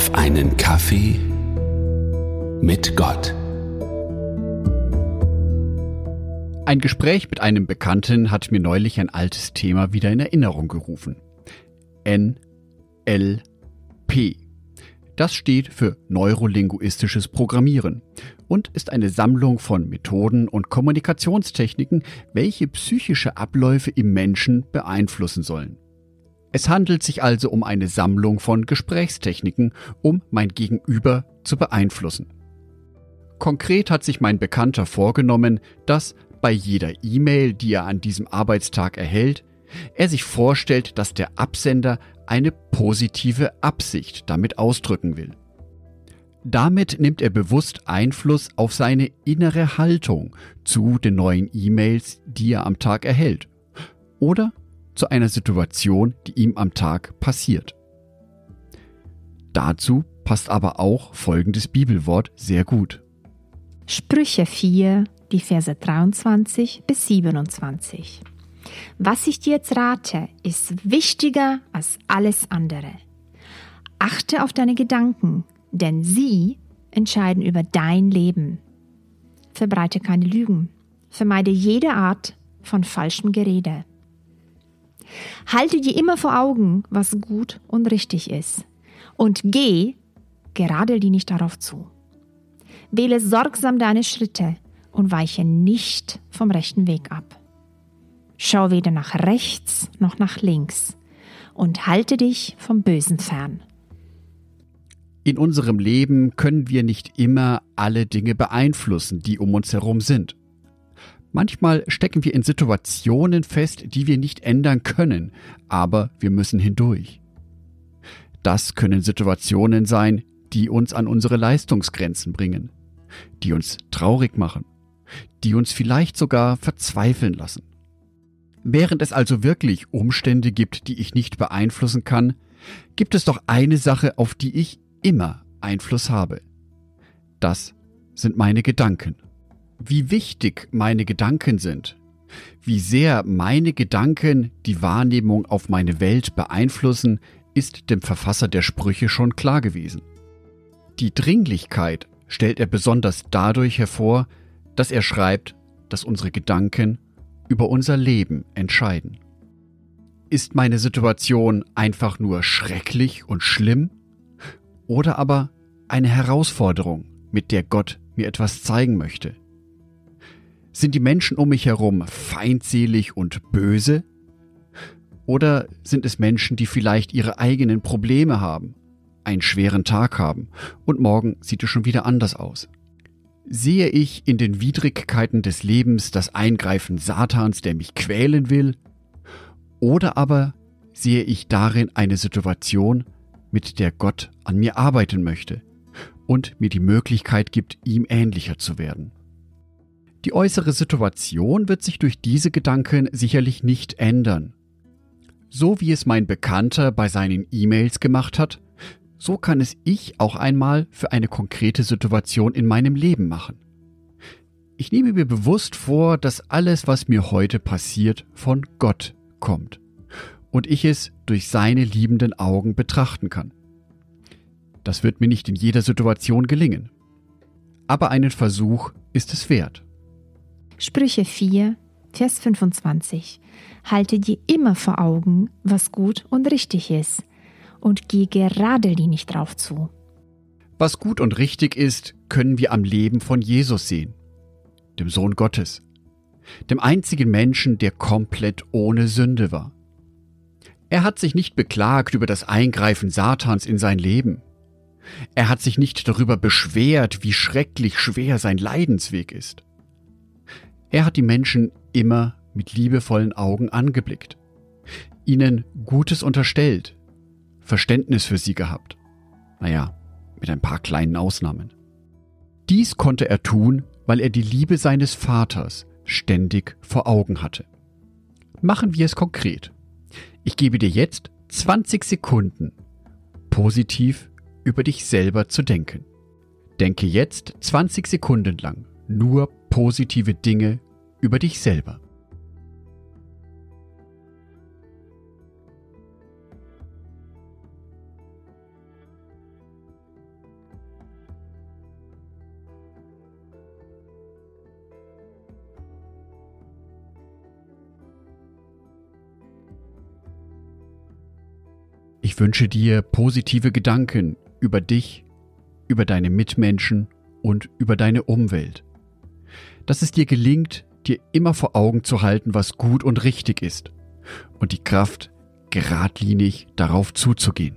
auf einen Kaffee mit Gott. Ein Gespräch mit einem Bekannten hat mir neulich ein altes Thema wieder in Erinnerung gerufen. NLP. Das steht für neurolinguistisches Programmieren und ist eine Sammlung von Methoden und Kommunikationstechniken, welche psychische Abläufe im Menschen beeinflussen sollen. Es handelt sich also um eine Sammlung von Gesprächstechniken, um mein Gegenüber zu beeinflussen. Konkret hat sich mein Bekannter vorgenommen, dass bei jeder E-Mail, die er an diesem Arbeitstag erhält, er sich vorstellt, dass der Absender eine positive Absicht damit ausdrücken will. Damit nimmt er bewusst Einfluss auf seine innere Haltung zu den neuen E-Mails, die er am Tag erhält. Oder zu einer Situation, die ihm am Tag passiert. Dazu passt aber auch folgendes Bibelwort sehr gut. Sprüche 4, die Verse 23 bis 27. Was ich dir jetzt rate, ist wichtiger als alles andere. Achte auf deine Gedanken, denn sie entscheiden über dein Leben. Verbreite keine Lügen. Vermeide jede Art von falschem Gerede. Halte dir immer vor Augen, was gut und richtig ist. Und geh, gerade die nicht darauf zu. Wähle sorgsam deine Schritte und weiche nicht vom rechten Weg ab. Schau weder nach rechts noch nach links und halte dich vom Bösen fern. In unserem Leben können wir nicht immer alle Dinge beeinflussen, die um uns herum sind. Manchmal stecken wir in Situationen fest, die wir nicht ändern können, aber wir müssen hindurch. Das können Situationen sein, die uns an unsere Leistungsgrenzen bringen, die uns traurig machen, die uns vielleicht sogar verzweifeln lassen. Während es also wirklich Umstände gibt, die ich nicht beeinflussen kann, gibt es doch eine Sache, auf die ich immer Einfluss habe. Das sind meine Gedanken wie wichtig meine Gedanken sind, wie sehr meine Gedanken die Wahrnehmung auf meine Welt beeinflussen, ist dem Verfasser der Sprüche schon klar gewesen. Die Dringlichkeit stellt er besonders dadurch hervor, dass er schreibt, dass unsere Gedanken über unser Leben entscheiden. Ist meine Situation einfach nur schrecklich und schlimm oder aber eine Herausforderung, mit der Gott mir etwas zeigen möchte? Sind die Menschen um mich herum feindselig und böse? Oder sind es Menschen, die vielleicht ihre eigenen Probleme haben, einen schweren Tag haben und morgen sieht es schon wieder anders aus? Sehe ich in den Widrigkeiten des Lebens das Eingreifen Satans, der mich quälen will? Oder aber sehe ich darin eine Situation, mit der Gott an mir arbeiten möchte und mir die Möglichkeit gibt, ihm ähnlicher zu werden? Die äußere Situation wird sich durch diese Gedanken sicherlich nicht ändern. So wie es mein Bekannter bei seinen E-Mails gemacht hat, so kann es ich auch einmal für eine konkrete Situation in meinem Leben machen. Ich nehme mir bewusst vor, dass alles, was mir heute passiert, von Gott kommt und ich es durch seine liebenden Augen betrachten kann. Das wird mir nicht in jeder Situation gelingen. Aber einen Versuch ist es wert. Sprüche 4, Vers 25. Halte dir immer vor Augen, was gut und richtig ist, und geh geradlinig drauf zu. Was gut und richtig ist, können wir am Leben von Jesus sehen, dem Sohn Gottes, dem einzigen Menschen, der komplett ohne Sünde war. Er hat sich nicht beklagt über das Eingreifen Satans in sein Leben. Er hat sich nicht darüber beschwert, wie schrecklich schwer sein Leidensweg ist. Er hat die Menschen immer mit liebevollen Augen angeblickt, ihnen Gutes unterstellt, Verständnis für sie gehabt. Naja, mit ein paar kleinen Ausnahmen. Dies konnte er tun, weil er die Liebe seines Vaters ständig vor Augen hatte. Machen wir es konkret. Ich gebe dir jetzt 20 Sekunden, positiv über dich selber zu denken. Denke jetzt 20 Sekunden lang nur positive Dinge über dich selber. Ich wünsche dir positive Gedanken über dich, über deine Mitmenschen und über deine Umwelt. Dass es dir gelingt, dir immer vor Augen zu halten, was gut und richtig ist und die Kraft, geradlinig darauf zuzugehen.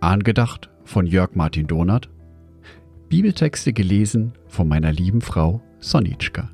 Angedacht von Jörg Martin Donath. Bibeltexte gelesen von meiner lieben Frau Sonitschka.